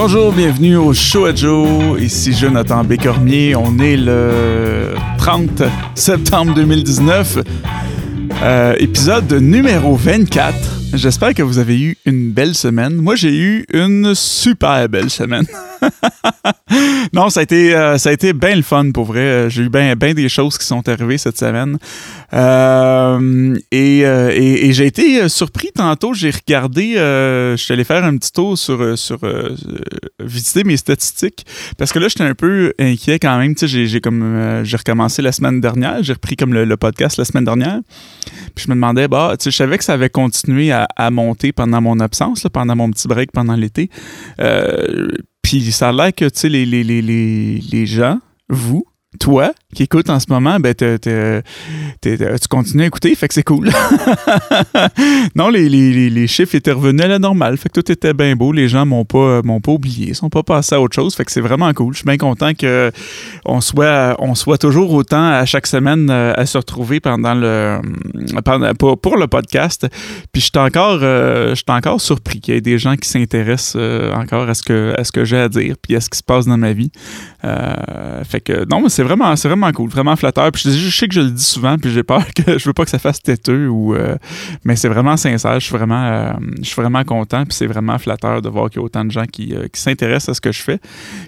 Bonjour, bienvenue au Show à Joe. Ici Jonathan Bécormier. On est le 30 septembre 2019. Euh, épisode numéro 24. J'espère que vous avez eu une belle semaine. Moi, j'ai eu une super belle semaine. non, ça a été, euh, été bien le fun pour vrai. J'ai eu bien des choses qui sont arrivées cette semaine. Euh, et, euh, et, et j'ai été surpris tantôt. J'ai regardé, je suis allé faire un petit tour sur, sur visiter mes statistiques parce que là, j'étais un peu inquiet quand même. Tu sais, j'ai comme j'ai recommencé la semaine dernière. J'ai repris comme le, podcast la semaine dernière. Puis je me demandais, bah, tu sais, je savais que ça avait continué à, à monter pendant mon absence, là, pendant mon petit break pendant l'été. Euh, puis ça a l'air que, tu sais, les, les, les, les gens, vous, toi, qui écoute en ce moment, ben, tu continues à écouter, fait que c'est cool. non, les, chiffres étaient revenus à la normale, fait que tout était bien beau. Les gens m'ont pas, m'ont pas oublié, sont pas passés à autre chose, fait que c'est vraiment cool. Je suis bien content qu'on soit, on soit toujours autant à chaque semaine euh, à se retrouver pendant le, pendant, pour, le podcast. Puis je suis encore, euh, encore surpris qu'il y ait des gens qui s'intéressent euh, encore à ce que, à ce que j'ai à dire, puis à ce qui se passe dans ma vie. fait que non, mais c'est vraiment, c'est vraiment cool, vraiment flatteur. Puis je, sais que je le dis souvent, puis j'ai peur que je veux pas que ça fasse têteux ou euh, mais c'est vraiment sincère. Je suis vraiment, euh, je suis vraiment content, puis c'est vraiment flatteur de voir qu'il y a autant de gens qui, euh, qui s'intéressent à ce que je fais,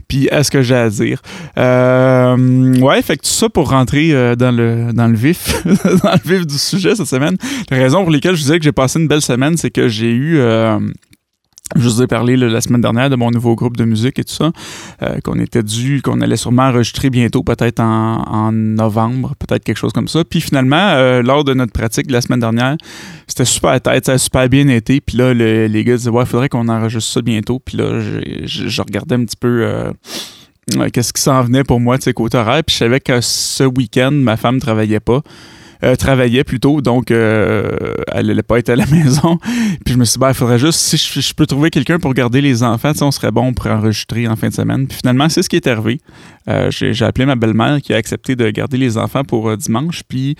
puis à ce que j'ai à dire. ouais, fait que tout ça pour rentrer dans le dans le vif, dans le vif du sujet cette semaine. La raison pour laquelle je disais que j'ai passé une belle semaine, c'est que j'ai eu je vous ai parlé la semaine dernière de mon nouveau groupe de musique et tout ça, euh, qu'on était dû, qu'on allait sûrement enregistrer bientôt, peut-être en, novembre, peut-être quelque chose comme ça. Puis finalement, euh, lors de notre pratique la semaine dernière, c'était super tête, ça a super bien été. Puis là, les gars disaient, ouais, il faudrait qu'on enregistre ça bientôt. Puis là, je, regardais un petit peu euh, qu'est-ce qui s'en venait pour moi, tu sais, côté horaire. Puis je savais que ce week-end, ma femme travaillait pas. Euh, travaillait plutôt, donc euh, elle n'allait pas être à la maison. Puis je me suis dit, ben, il faudrait juste, si je, peux trouver quelqu'un pour garder les enfants, on serait bon pour enregistrer en fin de semaine. Puis finalement, c'est ce qui est arrivé. Euh, j'ai appelé ma belle-mère qui a accepté de garder les enfants pour dimanche, puis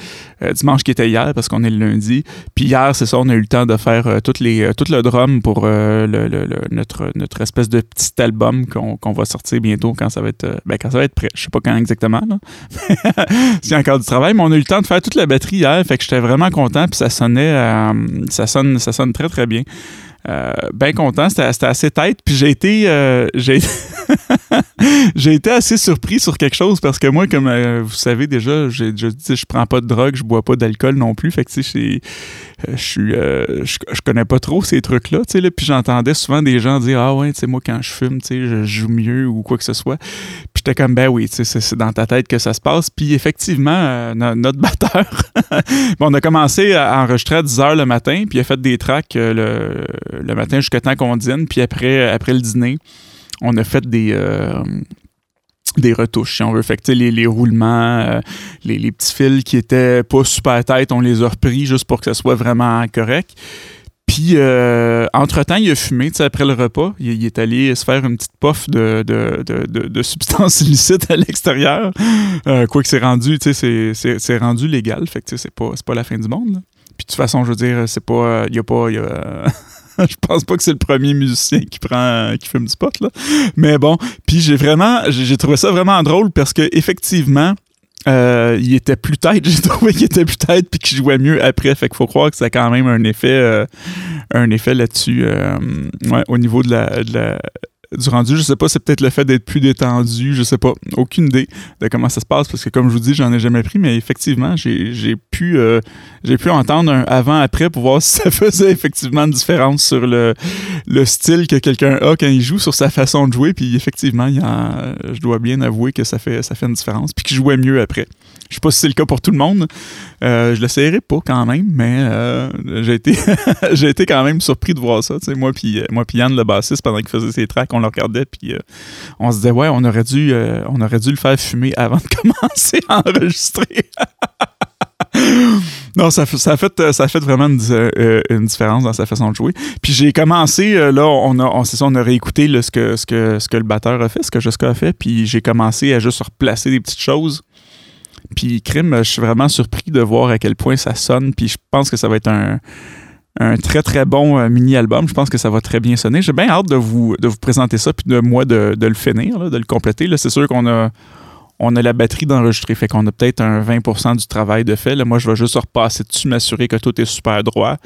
dimanche qui était hier parce qu'on est le lundi. Puis hier, c'est ça, on a eu le temps de faire toutes les, tout le drum pour le, notre, notre espèce de petit album qu'on va sortir bientôt quand ça va être, ben, quand ça va être prêt. Je sais pas quand exactement, là. c'est encore du travail, mais on a eu le temps de faire toute la batterie hier, fait que j'étais vraiment content, puis ça sonnait, euh, ça sonne, ça sonne très très bien. Euh, bien content, c'était assez tête. Puis j'ai été, euh, été assez surpris sur quelque chose parce que moi, comme vous savez déjà, je je prends pas de drogue, je bois pas d'alcool non plus. Fait que tu sais, je suis, je, connais pas trop ces trucs-là. Tu sais, puis j'entendais souvent des gens dire ah ouais, tu sais moi quand je fume, tu sais, je joue mieux ou quoi que ce soit. J'étais comme ben oui, c'est dans ta tête que ça se passe. Puis effectivement, notre batteur, on a commencé à enregistrer à 10 h le matin, puis a fait des tracks le le matin jusqu'à temps qu'on dîne. Puis après, après le dîner, on a fait des, euh, des retouches, si on veut. Fait les, les roulements, euh, les, petits fils qui étaient pas super tête, on les a repris juste pour que ça soit vraiment correct. Puis, euh, entre-temps, il a fumé, après le repas. Il, est allé se faire une petite puff de, de, de, substances illicites à l'extérieur. quoi que c'est rendu, tu sais, c'est rendu légal. Fait que, c'est pas, pas la fin du monde. Puis, de toute façon, je veux dire, c'est pas... Il y a pas... Y a, je pense pas que c'est le premier musicien qui prend qui fume du pot là. Mais bon, puis j'ai vraiment j'ai trouvé ça vraiment drôle parce que effectivement euh, il était plus tête, j'ai trouvé qu'il était plus tête puis qu'il jouait mieux après. Fait qu'il faut croire que ça a quand même un effet, euh, un effet là-dessus. Euh, ouais, au niveau de la, de la, du rendu. Je sais pas, c'est peut-être le fait d'être plus détendu, je sais pas. Aucune idée de comment ça se passe parce que comme je vous dis, j'en ai jamais pris, mais effectivement, j'ai pu euh, pu entendre un avant-après pour voir si ça faisait effectivement une différence sur le, le style que quelqu'un a quand il joue, sur sa façon de jouer. Puis effectivement, il je dois bien avouer que ça fait, ça fait une différence. Puis qu'il jouait mieux après. Je sais pas si c'est le cas pour tout le monde. Euh, je le l'essayerai pas quand même, mais euh, j'ai été été quand même surpris de voir ça. moi puis moi puis Yann le bassiste pendant qu'il faisait ses tracks, on le regardait puis euh, on se disait ouais on aurait dû on aurait dû le faire fumer avant de commencer à enregistrer. non, ça, ça, a fait, ça fait vraiment une, différence dans sa façon de jouer. Puis j'ai commencé, là, on a, on, ça, on a réécouté ce, que, ce, que, ce que le batteur a fait, ce que Jessica a fait, puis j'ai commencé à juste replacer des petites choses puis crime, je suis vraiment surpris de voir à quel point ça sonne. Puis je pense que ça va être un, très très bon mini-album. Je pense que ça va très bien sonner. J'ai bien hâte de vous, de vous présenter ça, puis de moi de, de le finir, de le compléter. C'est sûr qu'on a on a la batterie d'enregistrer. Fait qu'on a peut-être un 20% du travail de fait. Moi, je vais juste repasser dessus, m'assurer que tout est super droit.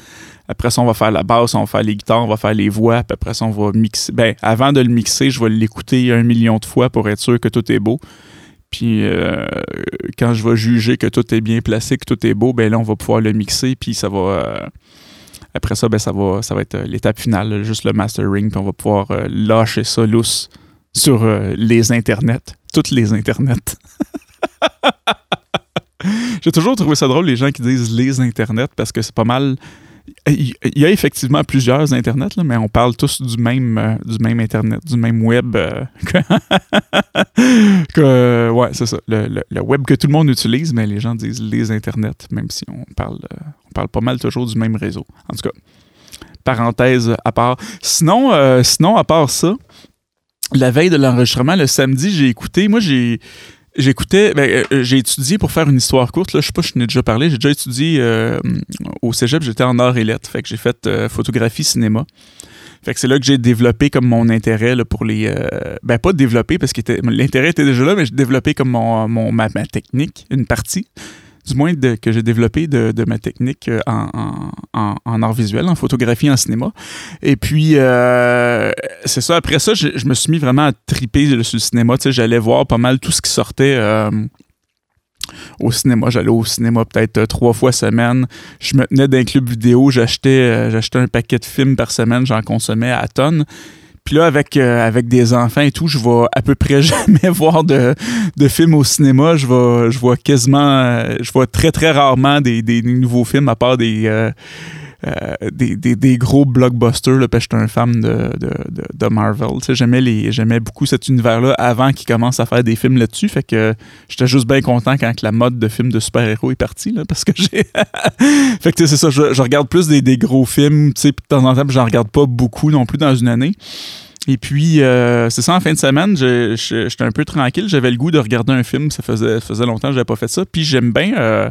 Après ça, on va faire la basse, on va faire les guitares, on va faire les voix. Puis après ça, on va mixer. Ben, avant de le mixer, je vais l'écouter un million de fois pour être sûr que tout est beau. Puis euh, quand je vais juger que tout est bien placé, que tout est beau, ben là, on va pouvoir le mixer. Puis ça va. Euh, après ça, ben, ça va, ça va être euh, l'étape finale, juste le mastering. Puis on va pouvoir lâcher ça lousse sur les internets toutes les internets. J'ai toujours trouvé ça drôle, les gens qui disent les internets, parce que c'est pas mal. Il y a effectivement plusieurs internets, mais on parle tous du même, euh, du même internet, du même web. Euh, que, ouais, c'est ça. Le, web que tout le monde utilise, mais les gens disent les internets, même si on parle, euh, on parle pas mal toujours du même réseau. En tout cas, parenthèse à part. Sinon, sinon à part ça, la veille de l'enregistrement, le samedi, j'ai écouté. Moi, j'ai. J'écoutais, ben, euh, j'ai étudié pour faire une histoire courte. Là, je sais pas, je n'ai déjà parlé. J'ai déjà étudié euh, au cégep. J'étais en art et lettres. Fait que j'ai fait euh, photographie, cinéma. Fait que c'est là que j'ai développé comme mon intérêt là, pour les. ben, pas développé parce que l'intérêt était déjà là, mais j'ai développé comme mon, mon ma, technique, une partie du moins que j'ai développé de, ma technique euh, en, en, art visuel, en photographie, en cinéma. Et puis, euh, c'est ça. Après ça, je, me suis mis vraiment à triper sur le cinéma. Tu sais, j'allais voir pas mal tout ce qui sortait. Euh, au cinéma. J'allais au cinéma peut-être trois fois semaine. Je me tenais d'un club vidéo. J'achetais, j'achetais un paquet de films par semaine. J'en consommais à tonnes. Puis là, avec, euh, avec des enfants et tout, je vais à peu près jamais voir de, de films au cinéma. Je vois, je vois quasiment, euh, je vois très, très rarement des, des nouveaux films à part des, euh, des, des, gros blockbusters. Là, parce que j'étais un fan de, Marvel. J'aimais, beaucoup cet univers-là avant qu'ils commencent à faire des films là-dessus. Fait que j'étais juste bien content quand la mode de films de super-héros est partie. Parce que j'ai. fait que c'est ça, je, regarde plus des, gros films. De temps en temps, j'en regarde pas beaucoup non plus dans une année. Et puis, euh, c'est ça, en fin de semaine, j'étais un peu tranquille. J'avais le goût de regarder un film. Ça faisait, faisait longtemps que je n'avais pas fait ça. Puis j'aime bien euh,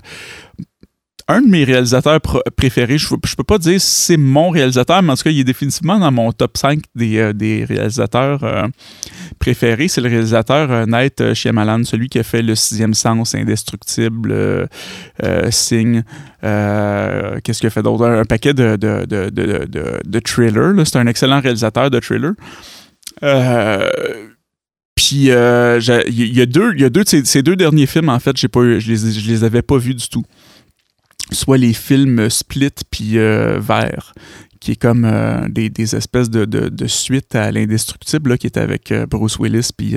un de mes réalisateurs préférés, je, je peux pas dire c'est mon réalisateur, mais en tout cas, il est définitivement dans mon top 5 des, euh, des réalisateurs euh, préférés. C'est le réalisateur euh, Night celui qui a fait Le Sixième Sens, Indestructible, Signe. Qu'est-ce qu'il a fait d'autre? Un, paquet de, de, thrillers. C'est un excellent réalisateur de thrillers. Puis il y, a deux, y a deux de ces, deux derniers films, en fait, pas, je, les, je les avais pas vus du tout soit les films Split puis euh, Vert, qui est comme euh, des, espèces de, de, suite à l'indestructible, qui est avec euh, Bruce Willis puis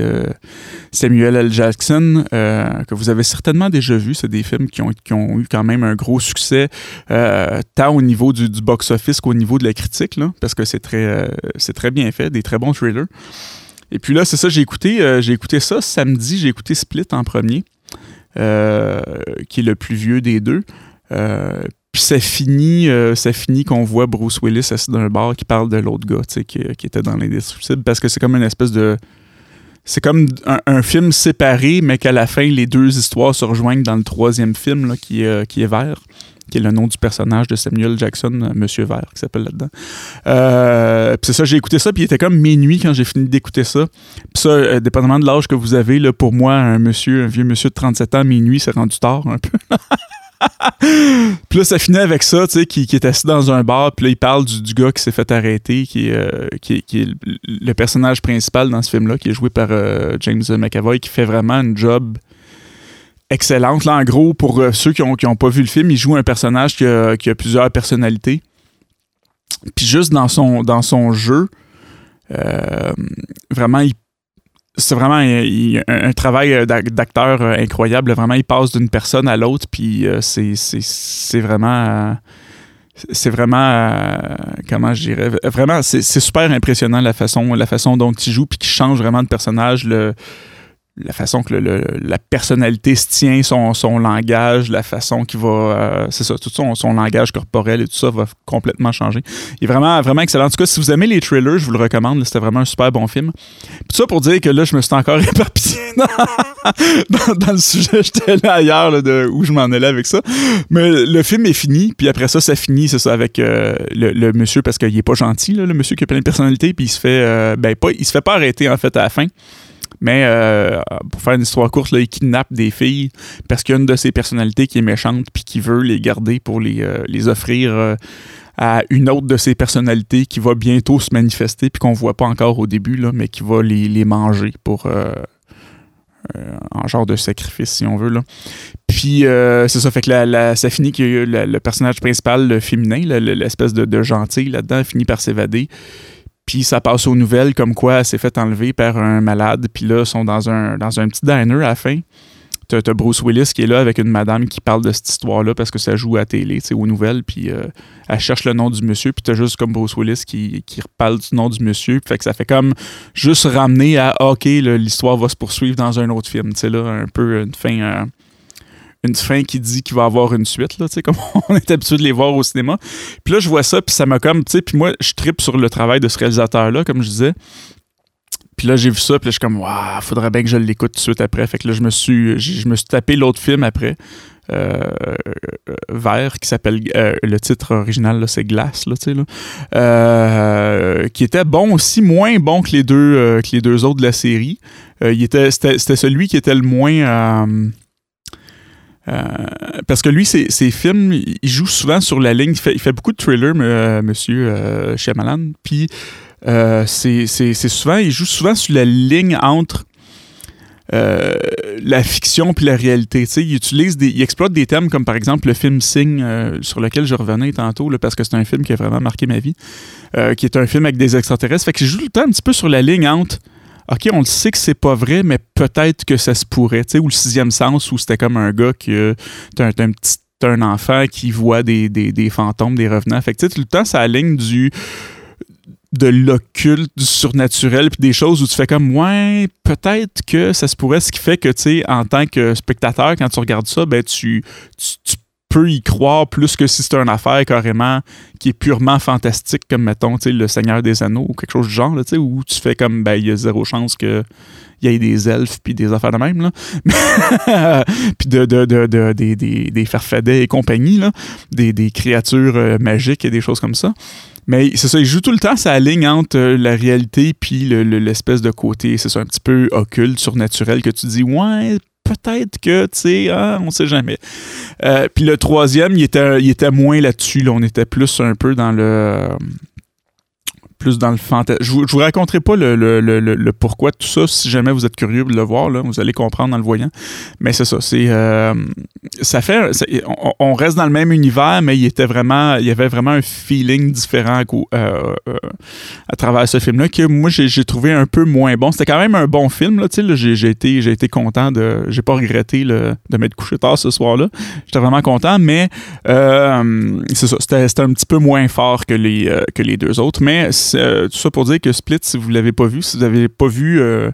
Samuel L. Jackson, que vous avez certainement déjà vu. C'est des films qui ont, qui ont, eu quand même un gros succès, tant au niveau du, box-office qu'au niveau de la critique, là, parce que c'est très, c'est très bien fait, des très bons thrillers. Et puis là, c'est ça, j'ai écouté, j'ai écouté ça samedi, j'ai écouté Split en premier, qui est le plus vieux des deux. Euh, puis ça finit, euh, ça finit qu'on voit Bruce Willis assis dans un bar qui parle de l'autre gars, qui, qui était dans l'indestructible, parce que c'est comme une espèce de. C'est comme un, film séparé, mais qu'à la fin, les deux histoires se rejoignent dans le troisième film, là, qui, euh, qui est vert qui est le nom du personnage de Samuel Jackson, Monsieur Vert, qui s'appelle là-dedans. puis c'est ça, j'ai écouté ça, puis il était comme minuit quand j'ai fini d'écouter ça. Puis ça, dépendamment de l'âge que vous avez, là, pour moi, un monsieur, un vieux monsieur de 37 ans, minuit, c'est rendu tard un peu. puis là, ça finit avec ça, tu sais, qui, est assis dans un bar, puis là, il parle du, gars qui s'est fait arrêter, qui, euh, qui, est le personnage principal dans ce film-là, qui est joué par euh, James McAvoy, qui fait vraiment un job excellente. Là, en gros, pour euh, ceux qui n'ont ont pas vu le film, il joue un personnage qui a, plusieurs personnalités. Puis juste dans son, dans son jeu, vraiment, il c'est vraiment un, travail euh, d'acteur euh, incroyable. Vraiment, il passe d'une personne à l'autre, puis euh, c'est vraiment. c'est vraiment. comment je dirais Vraiment, c'est super impressionnant la façon, la façon dont il joue, puis qu'il change vraiment de personnage. Le, la façon que le, la personnalité se tient, son, son langage, la façon qu'il va. Euh, c'est ça, tout son, son, langage corporel et tout ça va complètement changer. Il est vraiment, vraiment excellent. En tout cas, si vous aimez les thrillers, je vous le recommande. C'était vraiment un super bon film. Tout ça pour dire que là, je me suis encore éparpillé dans, dans, le sujet. J'étais là ailleurs de où je m'en allais avec ça. Mais le film est fini. Puis après ça, ça finit, c'est ça, avec euh, le, monsieur, parce qu'il est pas gentil, là, le monsieur qui a plein de personnalités. Puis il se fait. Euh, ben, pas, il se fait pas arrêter, en fait, à la fin. Mais euh, pour faire une histoire courte, il kidnappe des filles parce qu'il y a une de ses personnalités qui est méchante puis qui veut les garder pour les, euh, les offrir euh, à une autre de ses personnalités qui va bientôt se manifester puis qu'on voit pas encore au début, là, mais qui va les, les manger pour en genre de sacrifice, si on veut. Là. Puis c'est ça, fait que ça finit que le personnage principal, féminin, l'espèce de gentil là-dedans, finit par s'évader. Puis ça passe aux nouvelles comme quoi elle s'est fait enlever par un malade. Puis là, ils sont dans un, dans un petit diner à la fin. T'as, as Bruce Willis qui est là avec une madame qui parle de cette histoire-là parce que ça joue à la télé, aux nouvelles. Puis euh, elle cherche le nom du monsieur. Puis t'as juste comme Bruce Willis qui, qui reparle du nom du monsieur. Fait que ça fait comme juste ramener à OK, l'histoire va se poursuivre dans un autre film. Tu sais, là, un peu une fin. Euh, une fin qui dit qu'il va avoir une suite, là, comme on est habitué de les voir au cinéma. Puis là, je vois ça, puis ça m'a comme, tu sais, puis moi, je tripe sur le travail de ce réalisateur-là, comme je disais. Puis là, j'ai vu ça, puis là, je suis comme, waouh, faudrait bien que je l'écoute tout de suite après. Fait que là, je me suis, je me suis tapé l'autre film après, euh, Vert, qui s'appelle, euh, le titre original, c'est Glace, là, tu sais, là, euh, qui était bon aussi, moins bon que les deux, que les deux autres de la série. il était, c'était, celui qui était le moins euh, parce que lui, ses, films, il joue souvent sur la ligne. Il fait, beaucoup de thrillers, euh, monsieur euh, Shyamalan. Puis, c'est souvent, il joue souvent sur la ligne entre la fiction puis la réalité. il utilise des, il exploite des thèmes comme par exemple le film Sing, sur lequel je revenais tantôt, parce que c'est un film qui a vraiment marqué ma vie, qui est un film avec des extraterrestres. Fait que je joue le temps un petit peu sur la ligne entre OK, on le sait que c'est pas vrai, mais peut-être que ça se pourrait. Tu sais, ou le sixième sens, où c'était comme un gars qui. T'as un, petit un enfant qui voit des, des, fantômes, des revenants. Fait que tout le temps, ça aligne du de l'occulte, du surnaturel, puis des choses où tu fais comme, ouais, peut-être que ça se pourrait, ce qui fait que, tu sais, en tant que spectateur, quand tu regardes ça, ben, tu, tu y croire plus que si c'est une affaire carrément qui est purement fantastique, comme mettons, Le Seigneur des Anneaux ou quelque chose du genre, là, où tu fais comme, ben, il y a zéro chance que il y ait des elfes puis des affaires de même, là. puis de, de, de, des, des, farfadets et compagnie, là. Des, créatures euh, magiques et des choses comme ça. Mais c'est ça, il joue tout le temps sa ligne entre euh, la réalité puis l'espèce de côté, c'est ça, un petit peu occulte, surnaturel, que tu dis, ouais, peut-être que, tu sais, hein, on sait jamais. Euh, puis le troisième, il était, il était moins là-dessus. On était plus un peu dans le plus dans le fantasme. Je, vous, vous raconterai pas le, pourquoi de tout ça. Si jamais vous êtes curieux de le voir, là, vous allez comprendre en le voyant. Mais c'est ça. C'est euh, ça fait. On, reste dans le même univers, mais il était vraiment. Il y avait vraiment un feeling différent euh, euh, à travers ce film-là que moi j'ai trouvé un peu moins bon. C'était quand même un bon film. Là, j'ai été, j'ai été content de. J'ai pas regretté de m'être couché tard ce soir-là. J'étais vraiment content, mais c'est ça. C'était un petit peu moins fort que les, que les deux autres. Mais euh, tout ça pour dire que Split, si vous ne l'avez pas vu, si vous n'avez pas vu euh,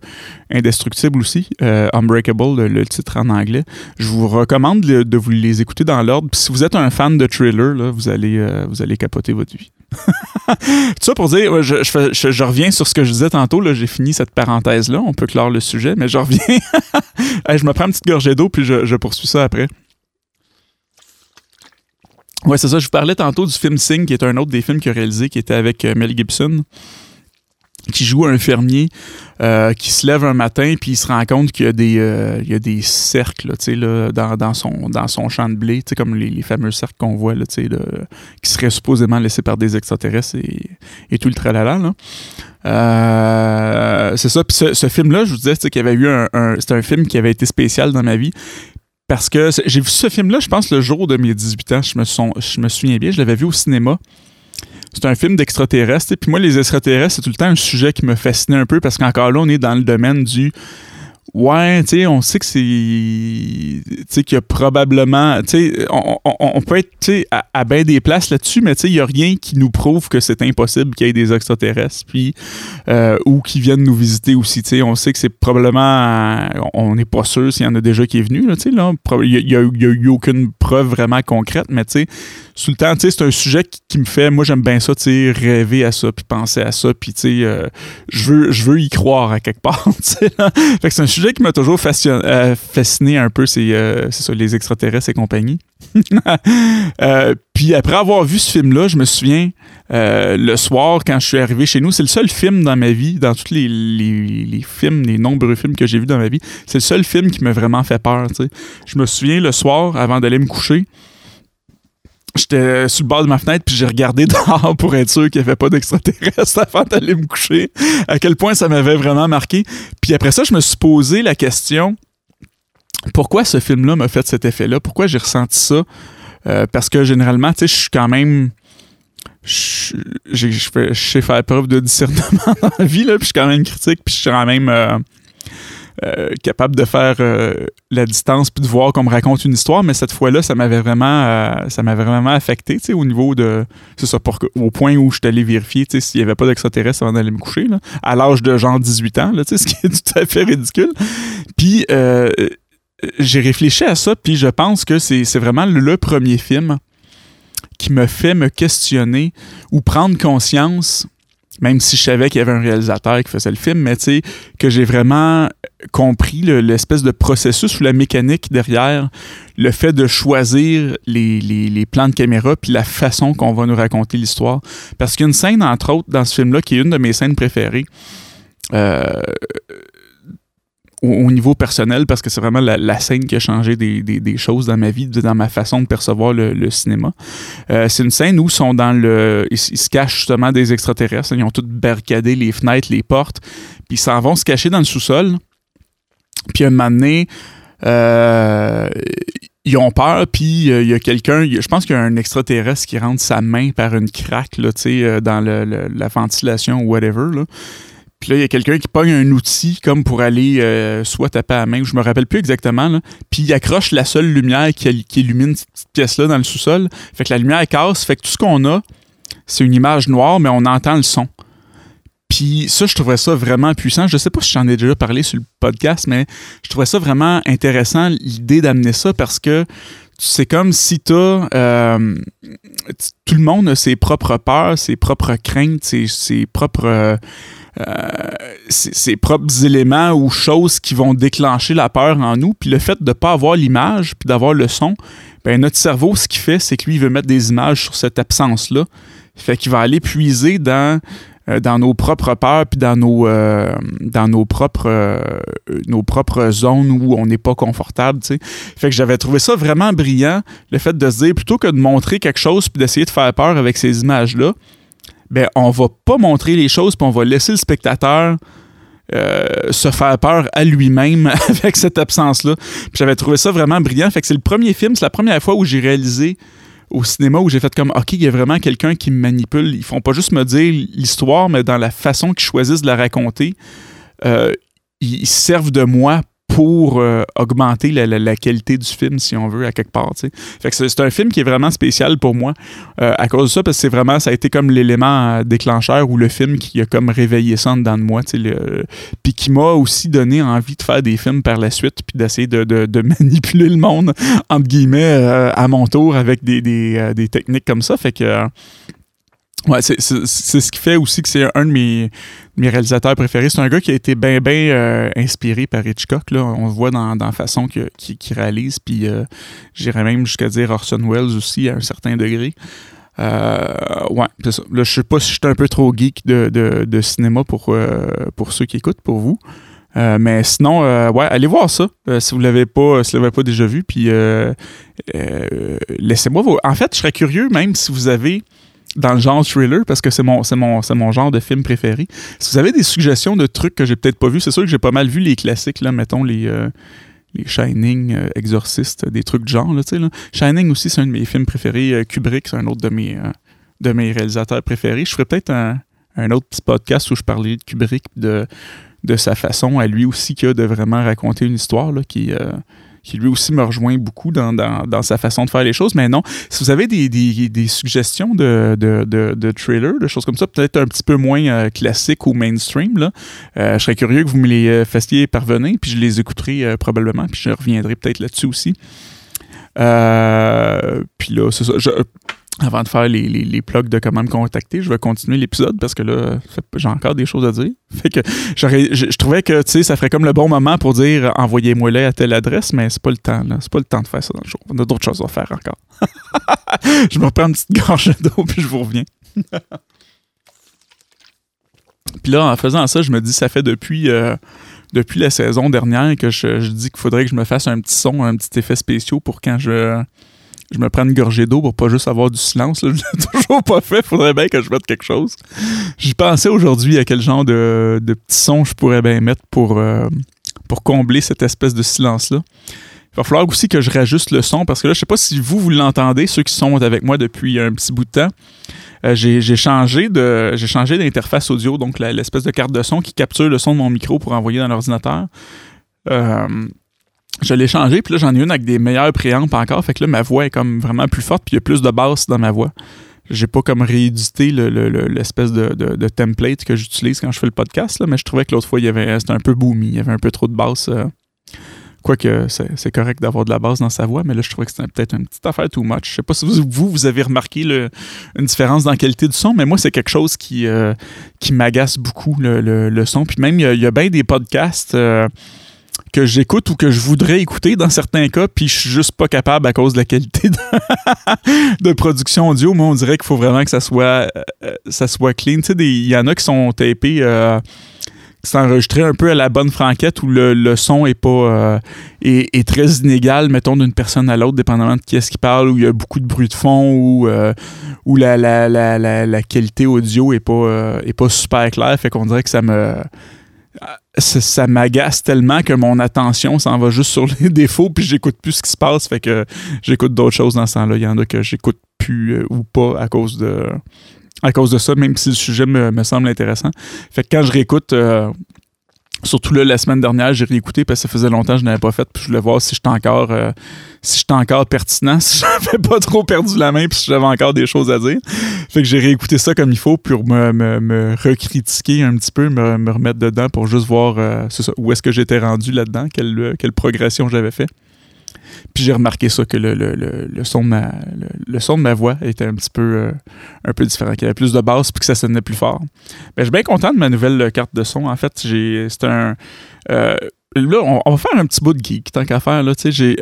Indestructible aussi, euh, Unbreakable, le, titre en anglais, je vous recommande de vous les écouter dans l'ordre. si vous êtes un fan de thriller, là, vous, allez, vous allez capoter votre vie. tout ça pour dire, je, je, reviens sur ce que je disais tantôt, j'ai fini cette parenthèse-là, on peut clore le sujet, mais je reviens. je me prends une petite gorgée d'eau, puis je, je poursuis ça après. Ouais, c'est ça. Je vous parlais tantôt du film Sing, qui est un autre des films qu'il a réalisé, qui était avec euh, Mel Gibson, qui joue un fermier euh, qui se lève un matin puis il se rend compte qu'il y a des, euh, il y a des cercles là, dans, dans, son, dans son champ de blé, comme les, fameux cercles qu'on voit là, qui seraient supposément laissés par des extraterrestres et, et tout le tralala. Là. C'est ça. Puis ce, film-là, je vous disais qu'il y avait eu un, un c'était un film qui avait été spécial dans ma vie parce que j'ai vu ce film-là, je pense, le jour de mes 18 ans. Je me, souviens bien, je l'avais vu au cinéma. C'est un film d'extraterrestres. Puis moi, les extraterrestres, c'est tout le temps un sujet qui me fascinait un peu parce qu'encore là, on est dans le domaine du Ouais, tu sais, on sait que c'est. Tu sais, qu'il y a probablement. Tu sais, on, peut être à, à des places là-dessus, mais tu sais, il n'y a rien qui nous prouve que c'est impossible qu'il y ait des extraterrestres, puis. Euh, ou qui viennent nous visiter aussi. Tu sais, on sait que c'est probablement. On n'est pas sûr s'il y en a déjà qui est venu, tu sais, là. Il n'y a, eu aucune preuve vraiment concrète, mais tu sais, sous le temps, tu sais, c'est un sujet qui, me fait. Moi, j'aime bien ça, tu sais, rêver à ça, puis penser à ça, puis tu sais, euh, je veux, je veux y croire à quelque part, tu sais, Fait que c'est un sujet qui m'a toujours euh, fasciné un peu, euh, c'est ça, les extraterrestres et compagnie. Euh, puis après avoir vu ce film-là, je me souviens, le soir, quand je suis arrivé chez nous, c'est le seul film dans ma vie, dans tous les, films, les nombreux films que j'ai vus dans ma vie, c'est le seul film qui m'a vraiment fait peur. Je me souviens, le soir, avant d'aller me coucher, J'étais sur le bord de ma fenêtre, puis j'ai regardé dehors pour être sûr qu'il n'y avait pas d'extraterrestres avant d'aller me coucher. À quel point ça m'avait vraiment marqué. Puis après ça, je me suis posé la question pourquoi ce film-là m'a fait cet effet-là? Pourquoi j'ai ressenti ça? Euh, Parce que généralement, tu sais, je suis quand même. Je, sais faire preuve de discernement dans la vie, là, puis je suis quand même critique, puis je suis quand même. Euh, euh, capable de faire euh, la distance puis de voir qu'on me raconte une histoire, mais cette fois-là, ça m'avait vraiment, euh, ça m'avait vraiment affecté, au niveau de, c'est ça, pour au point où je suis allé vérifier, s'il n'y avait pas d'extraterrestres avant d'aller me coucher, là, à l'âge de genre 18 ans, là, ce qui est tout à fait ridicule. Puis j'ai réfléchi à ça, puis je pense que c'est, vraiment le premier film qui me fait me questionner ou prendre conscience même si je savais qu'il y avait un réalisateur qui faisait le film, mais que j'ai vraiment compris l'espèce de processus ou la mécanique derrière le fait de choisir les, plans de caméra puis la façon qu'on va nous raconter l'histoire. Parce qu'il y a une scène, entre autres, dans ce film-là, qui est une de mes scènes préférées. Euh, au, niveau personnel parce que c'est vraiment la, scène qui a changé des, choses dans ma vie, dans ma façon de percevoir le, cinéma. Euh, c'est une scène où sont dans le. Ils, se cachent justement des extraterrestres. Ils ont tout barricadé les fenêtres, les portes, puis ils s'en vont se cacher dans le sous-sol. Puis un moment donné, euh, ils ont peur, puis euh, il y a quelqu'un, je pense qu'il y a un extraterrestre qui rentre sa main par une craque là, dans la ventilation ou whatever. Puis là, il y a quelqu'un qui pogne un outil comme pour aller euh, soit taper à la main, je me rappelle plus exactement. Puis il accroche la seule lumière qui, illumine cette petite pièce-là dans le sous-sol. Fait que la lumière casse. Fait que tout ce qu'on a, c'est une image noire, mais on entend le son. Puis ça, je trouvais ça vraiment puissant. Je sais pas si j'en ai déjà parlé sur le podcast, mais je trouvais ça vraiment intéressant, l'idée d'amener ça, parce que c'est comme si tu euh, tout le monde a ses propres peurs, ses propres craintes, ses, propres euh, propres éléments ou choses qui vont déclencher la peur en nous. Puis le fait de ne pas avoir l'image puis d'avoir le son, ben notre cerveau, ce qu'il fait, c'est que lui, il veut mettre des images sur cette absence-là. Fait qu'il va aller puiser dans, dans nos propres peurs puis dans nos, euh, dans nos propres, nos propres zones où on n'est pas confortable. Fait que j'avais trouvé ça vraiment brillant, le fait de se dire, plutôt que de montrer quelque chose puis d'essayer de faire peur avec ces images-là, ben, on va pas montrer les choses, puis on va laisser le spectateur euh, se faire peur à lui-même avec cette absence-là. J'avais trouvé ça vraiment brillant. Fait que c'est le premier film, c'est la première fois où j'ai réalisé au cinéma où j'ai fait comme OK, il y a vraiment quelqu'un qui me manipule. Ils font pas juste me dire l'histoire, mais dans la façon qu'ils choisissent de la raconter. Euh, ils servent de moi pour euh, augmenter la, qualité du film, si on veut, à quelque part. Fait que c'est un film qui est vraiment spécial pour moi euh, à cause de ça, parce que c'est vraiment, ça a été comme l'élément euh, déclencheur ou le film qui a comme réveillé ça dedans de moi. Puis qui m'a aussi donné envie de faire des films par la suite, puis d'essayer de, manipuler le monde, entre guillemets, à mon tour avec des, des, techniques comme ça. Fait que Ouais, c'est ce qui fait aussi que c'est un de mes, mes réalisateurs préférés. C'est un gars qui a été bien, bien euh, inspiré par Hitchcock. Là. On le voit dans, dans la façon qu'il réalise. Puis euh, j'irais même jusqu'à dire Orson Welles aussi à un certain degré. Euh, ouais, c'est ça. Là, je sais pas si je suis un peu trop geek de, de, de cinéma pour, euh, pour ceux qui écoutent, pour vous. mais sinon, ouais, allez voir ça si vous l'avez pas, si vous l'avez pas déjà vu. Puis laissez-moi vous. En fait, je serais curieux même si vous avez dans le genre thriller parce que c'est mon, mon, mon genre de film préféré. Si vous avez des suggestions de trucs que j'ai peut-être pas vu, c'est sûr que j'ai pas mal vu les classiques, là, mettons les, euh, les Shining, euh, Exorcist, des trucs de genre. Là, là. Shining aussi, c'est un de mes films préférés. Euh, Kubrick, c'est un autre de mes, de mes réalisateurs préférés. Je ferais peut-être un, un, autre petit podcast où je parlais de Kubrick, de, de sa façon à lui aussi qu'il a de vraiment raconter une histoire là, qui, euh, qui lui aussi me rejoint beaucoup dans, dans, sa façon de faire les choses. Mais non, si vous avez des, des, suggestions de, de, de, de trailers, de choses comme ça, peut-être un petit peu moins euh, classiques ou mainstream, là, euh, je serais curieux que vous me les fassiez parvenir, puis je les écouterai probablement, puis je reviendrai peut-être là-dessus aussi. puis là, c'est ça. Avant de faire les, les, plugs de comment me contacter, je vais continuer l'épisode parce que là, j'ai encore des choses à dire. Fait que je, trouvais que ça ferait comme le bon moment pour dire envoyez-moi-les à telle adresse, mais c'est pas le temps. C'est pas le temps de faire ça dans le jour. On a d'autres choses à faire encore. je me reprends une petite gorge d'eau puis je vous reviens. puis là, en faisant ça, je me dis ça fait depuis. Euh, depuis la saison dernière que je, je dis qu'il faudrait que je me fasse un petit son, un petit effet spécial pour quand je, je me prends une gorgée d'eau pour pas juste avoir du silence. Je l'ai toujours pas fait. Faudrait bien que je mette quelque chose. J'y pensais aujourd'hui à quel genre de, de petits sons je pourrais bien mettre pour, euh, pour combler cette espèce de silence-là. Il va falloir aussi que je rajuste le son parce que là, je sais pas si vous, vous l'entendez, ceux qui sont avec moi depuis un petit bout de temps. Euh, j'ai changé de j'ai changé d'interface audio, donc l'espèce de carte de son qui capture le son de mon micro pour envoyer dans l'ordinateur. Euh, je l'ai changé, puis là, j'en ai une avec des meilleurs préamps encore. Fait que là, ma voix est comme vraiment plus forte, puis il y a plus de basse dans ma voix. J'ai pas comme réédité l'espèce de, de, template que j'utilise quand je fais le podcast, là, mais je trouvais que l'autre fois, il y avait c'était un peu boomy, il y avait un peu trop de basse. Euh. Quoique c'est correct d'avoir de la basse dans sa voix, mais là, je trouvais que c'était peut-être une petite affaire too much. Je sais pas si vous, vous, avez remarqué une différence dans la qualité du son, mais moi, c'est quelque chose qui, euh, qui m'agace beaucoup, le, son. Puis même, il y a, bien des podcasts. Euh, que j'écoute ou que je voudrais écouter dans certains cas, puis je suis juste pas capable à cause de la qualité de, production audio. Moi, on dirait qu'il faut vraiment que ça soit, euh, ça soit clean. Il y en a qui sont tapés, euh, qui sont enregistrés un peu à la bonne franquette où le, son est pas euh, est, très inégal, mettons, d'une personne à l'autre, dépendamment de qui est-ce qui parle, où il y a beaucoup de bruit de fond, ou où la, la, la, la, qualité audio est pas, est pas super claire. Fait qu'on dirait que ça me ça, m'agace tellement que mon attention s'en va juste sur les défauts, puis j'écoute plus ce qui se passe. Fait que j'écoute d'autres choses dans ce temps-là. Il y en a que j'écoute plus euh, ou pas à cause de à cause de ça, même si le sujet me, semble intéressant. Fait que quand je réécoute, euh, Surtout là, la semaine dernière, j'ai réécouté parce que ça faisait longtemps que je n'avais pas fait. Puis je voulais voir si j'étais encore, euh, si j'étais encore pertinent, si j'avais pas trop perdu la main, puis si j'avais encore des choses à dire. Fait que j'ai réécouté ça comme il faut pour me, me, me recritiquer un petit peu, me, me, remettre dedans pour juste voir euh, où est-ce que j'étais rendu là-dedans, quelle, quelle progression j'avais fait. Puis j'ai remarqué ça, que le, le, le, son de ma, le, son de ma voix était un petit peu, euh, un peu différent, qu'il y avait plus de basse puis que ça sonnait plus fort. Ben, je suis bien content de ma nouvelle carte de son. En fait, c'est un. Euh, là, on, va faire un petit bout de geek, tant qu'à faire. Là,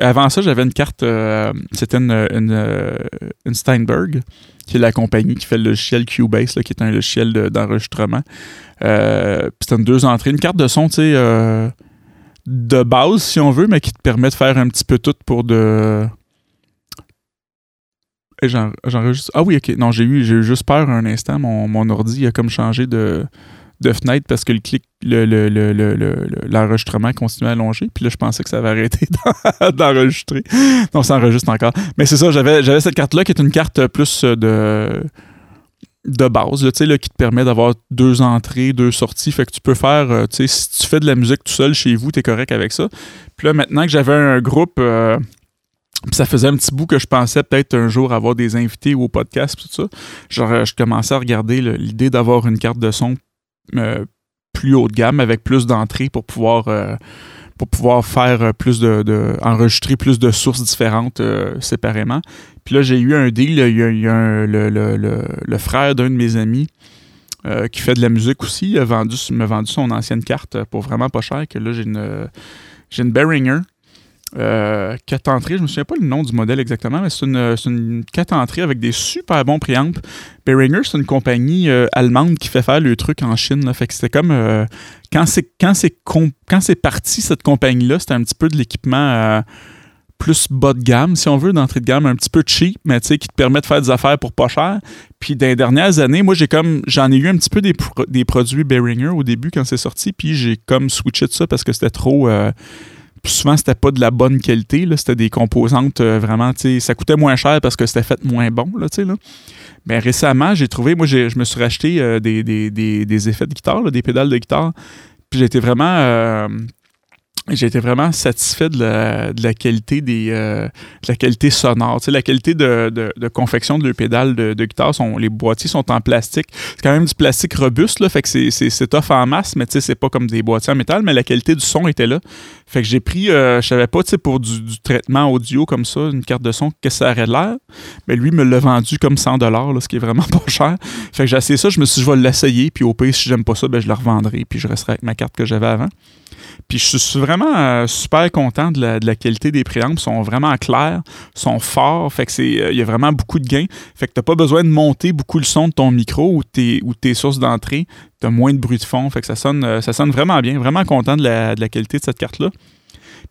avant ça, j'avais une carte, euh, c'était une, une, Steinberg, qui est la compagnie qui fait le logiciel Cubase, là, qui est un logiciel d'enregistrement. Euh, c'était une deux entrées. Une carte de son, tu sais de base, si on veut, mais qui te permet de faire un petit peu tout pour de. J'enregistre. Ah oui, ok. Non, j'ai eu, eu juste peur un instant. Mon, mon ordi a comme changé de, de fenêtre parce que le clic, l'enregistrement le, continuait à allonger. Puis là, je pensais que ça avait arrêté d'enregistrer. non, ça enregistre encore. Mais c'est ça, j'avais cette carte-là qui est une carte plus de de base, qui te permet d'avoir deux entrées, deux sorties. Fait que tu peux faire, euh, si tu fais de la musique tout seul chez vous, tu es correct avec ça. Puis là, maintenant que j'avais un groupe, euh, ça faisait un petit bout que je pensais peut-être un jour avoir des invités ou au podcast, tout ça. Genre, euh, je commençais à regarder l'idée d'avoir une carte de son plus haut de gamme avec plus d'entrées pour pouvoir pour pouvoir faire plus de, enregistrer plus de sources différentes séparément. Puis là, j'ai eu un deal. Il y a, le, frère d'un de mes amis euh, qui fait de la musique aussi. Il a vendu, m'a vendu son ancienne carte pour vraiment pas cher. Que là, j'ai une, j'ai une Behringer. Euh, 4 entrées, je me souviens pas le nom du modèle exactement, mais c'est une, c'est une 4 entrées avec des super bons préampes. Behringer, c'est une compagnie euh, allemande qui fait faire le truc en Chine. Fait que c'était comme euh, quand c'est parti cette compagnie-là, c'était un petit peu de l'équipement plus bas de gamme, si on veut, d'entrée de gamme, un petit peu cheap, mais tu sais, qui te permet de faire des affaires pour pas cher. Puis dans les dernières années, moi, j'ai comme, j'en ai eu un petit peu des, des produits Behringer au début quand c'est sorti, puis j'ai comme switché de ça parce que c'était trop. Souvent, c'était pas de la bonne qualité, c'était des composantes euh, vraiment, ça coûtait moins cher parce que c'était fait moins bon, là, là. Mais récemment, j'ai trouvé, moi, je me suis racheté euh, des, des, effets de guitare, des pédales de guitare Puis été vraiment euh, j'ai été vraiment satisfait de la, qualité des euh, de la qualité sonore. La qualité de, de, confection de le pédale de, guitare, sont, les boîtiers sont en plastique. C'est quand même du plastique robuste, là, fait que c'est tough en masse, mais tu sais, c'est pas comme des boîtiers en métal, mais la qualité du son était là. Fait que j'ai pris, euh, je savais pas, pour du, traitement audio comme ça, une carte de son, que ça aurait l'air. Mais lui me l'a vendu comme 100 dollars, ce qui est vraiment pas cher. Fait que j'ai essayé ça, je me suis dit, je vais l'essayer, puis au pire, si j'aime pas ça, ben, je le revendrai, puis je resterai avec ma carte que j'avais avant. Puis je suis vraiment euh, super content de la, qualité des préampes. Ils sont vraiment clairs, sont forts. Fait que c'est, euh, il y a vraiment beaucoup de gains. Fait que t'as pas besoin de monter beaucoup le son de ton micro ou tes, tes sources d'entrée. T'as moins de bruit de fond. Fait que ça sonne, euh, ça sonne vraiment bien. Vraiment content de la, qualité de cette carte-là.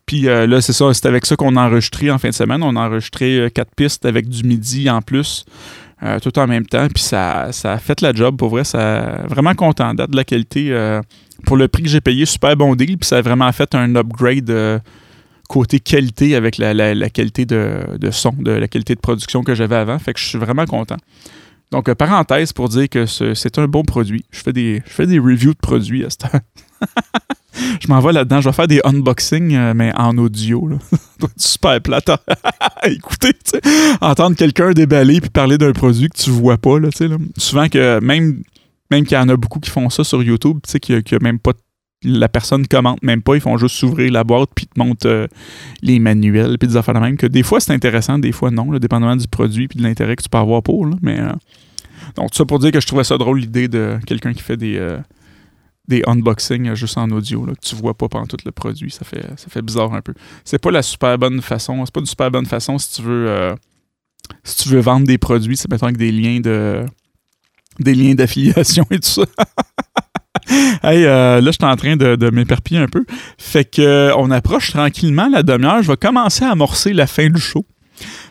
Puis là, c'est ça, c'est avec ça qu'on a enregistré en fin de semaine. On a enregistré quatre pistes avec du midi en plus. tout en même temps. Puis ça, ça a fait la job, pour vrai. Ça, vraiment content de la qualité pour le prix que j'ai payé, super bon deal. Puis ça a vraiment fait un upgrade euh, côté qualité avec la, qualité de, son, de la qualité de production que j'avais avant. Fait que je suis vraiment content. Donc, euh, parenthèse pour dire que c'est un bon produit. Je fais des, je fais des reviews de produits à ce temps. je m'en vais là-dedans. Je vais faire des unboxings, euh, mais en audio. Là. super plate. Écoutez, entendre quelqu'un déballer puis parler d'un produit que tu vois pas. Souvent que même même qu'il y en a beaucoup qui font ça sur YouTube, tu sais, qu'il même pas. La personne commente même pas, ils font juste s'ouvrir la boîte puis te montrent euh, les manuels puis des affaires de même. Que des fois c'est intéressant, des fois non, dépendamment du produit puis de l'intérêt que tu peux avoir pour. mais euh, donc tout ça pour dire que je trouvais ça drôle l'idée de quelqu'un qui fait des euh, des unboxings juste en audio, là, que tu vois pas pendant tout le produit. Ça fait, ça fait bizarre un peu. C'est pas la super bonne façon. C'est pas une super bonne façon si tu veux si tu veux vendre des produits, c'est mettons avec des liens de des liens d'affiliation et tout ça. hey, euh, là, je suis en train de, de m'éperpiller un peu. Fait que euh, on approche tranquillement la demi-heure. Je vais commencer à amorcer la fin du show.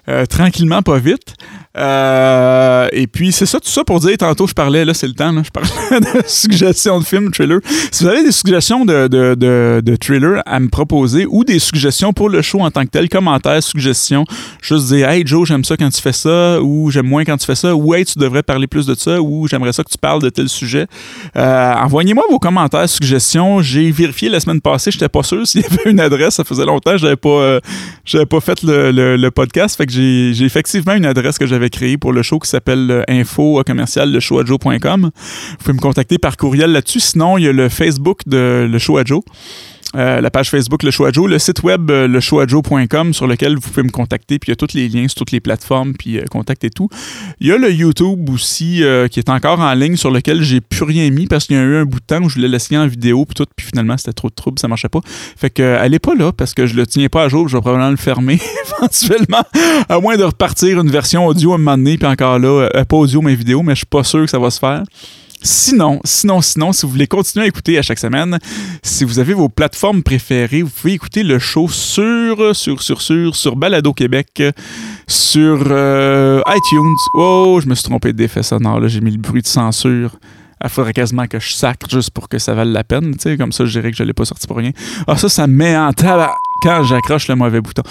Euh, tranquillement, pas vite. Euh, et puis, c'est ça, tout ça pour dire, tantôt, je parlais, là, c'est le temps, je parlais de suggestions de films, thriller. Si vous avez des suggestions de, de, de, à me proposer ou des suggestions pour le show en tant que tel, commentaires, suggestions, juste dire, hey Joe, j'aime ça quand tu fais ça, ou j'aime moins quand tu fais ça, ou hey, tu devrais parler plus de ça, ou j'aimerais ça que tu parles de tel sujet. Euh, envoyez-moi vos commentaires, suggestions. J'ai vérifié la semaine passée, j'étais pas sûr s'il y avait une adresse, ça faisait longtemps, j'avais pas, j'avais pas fait le, le, le podcast, fait que j'ai effectivement une adresse que j'avais créée pour le show qui s'appelle euh, info commercial le show Vous pouvez me contacter par courriel là-dessus. Sinon, il y a le Facebook de le show à Joe. Euh, la page Facebook Le Choix Joe, le site web euh, sur lequel vous pouvez me contacter, puis il y a tous les liens sur toutes les plateformes, puis euh, contact et tout. Il y a le YouTube aussi qui est encore en ligne sur lequel j'ai plus rien mis parce qu'il y a eu un bout de temps où je voulais laisser en vidéo, puis tout, puis finalement c'était trop de trouble, ça marchait pas. Fait que allez pas là parce que je le tiens pas à jour, je vais probablement le fermer éventuellement, à moins de repartir une version audio à un moment donné, puis encore là, pas audio mais vidéo, mais je suis pas sûr que ça va se faire. Sinon, sinon, sinon, si vous voulez continuer à écouter à chaque semaine, si vous avez vos plateformes préférées, vous pouvez écouter le show sur, sur, sur, sur, sur Balado Québec, sur euh, iTunes. Oh, je me suis trompé d'effet sonore, là, j'ai mis le bruit de censure. Il faudrait quasiment que je sacre juste pour que ça vaille la peine. Tu comme ça, je dirais que je l'ai pas sorti pour rien. Ah, ça, ça met en tabac quand j'accroche le mauvais bouton.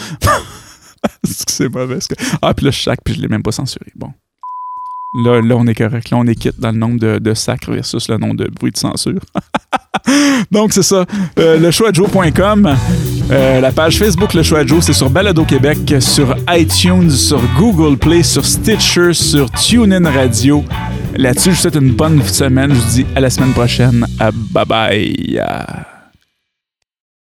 c'est mauvais. Ah, puis là, je sacre, puis je l'ai même pas censuré. Bon. Là, là, on est correct. Là, on est quitte dans le nombre de, de sacres versus le nombre de bruits de censure. Donc, c'est ça. Euh, le choix Joe.com. Euh, la page Facebook Le Choix Joe, c'est sur Balado Québec, sur iTunes, sur Google Play, sur Stitcher, sur TuneIn Radio. Là-dessus, je vous souhaite une bonne semaine. Je vous dis à la semaine prochaine. Bye bye.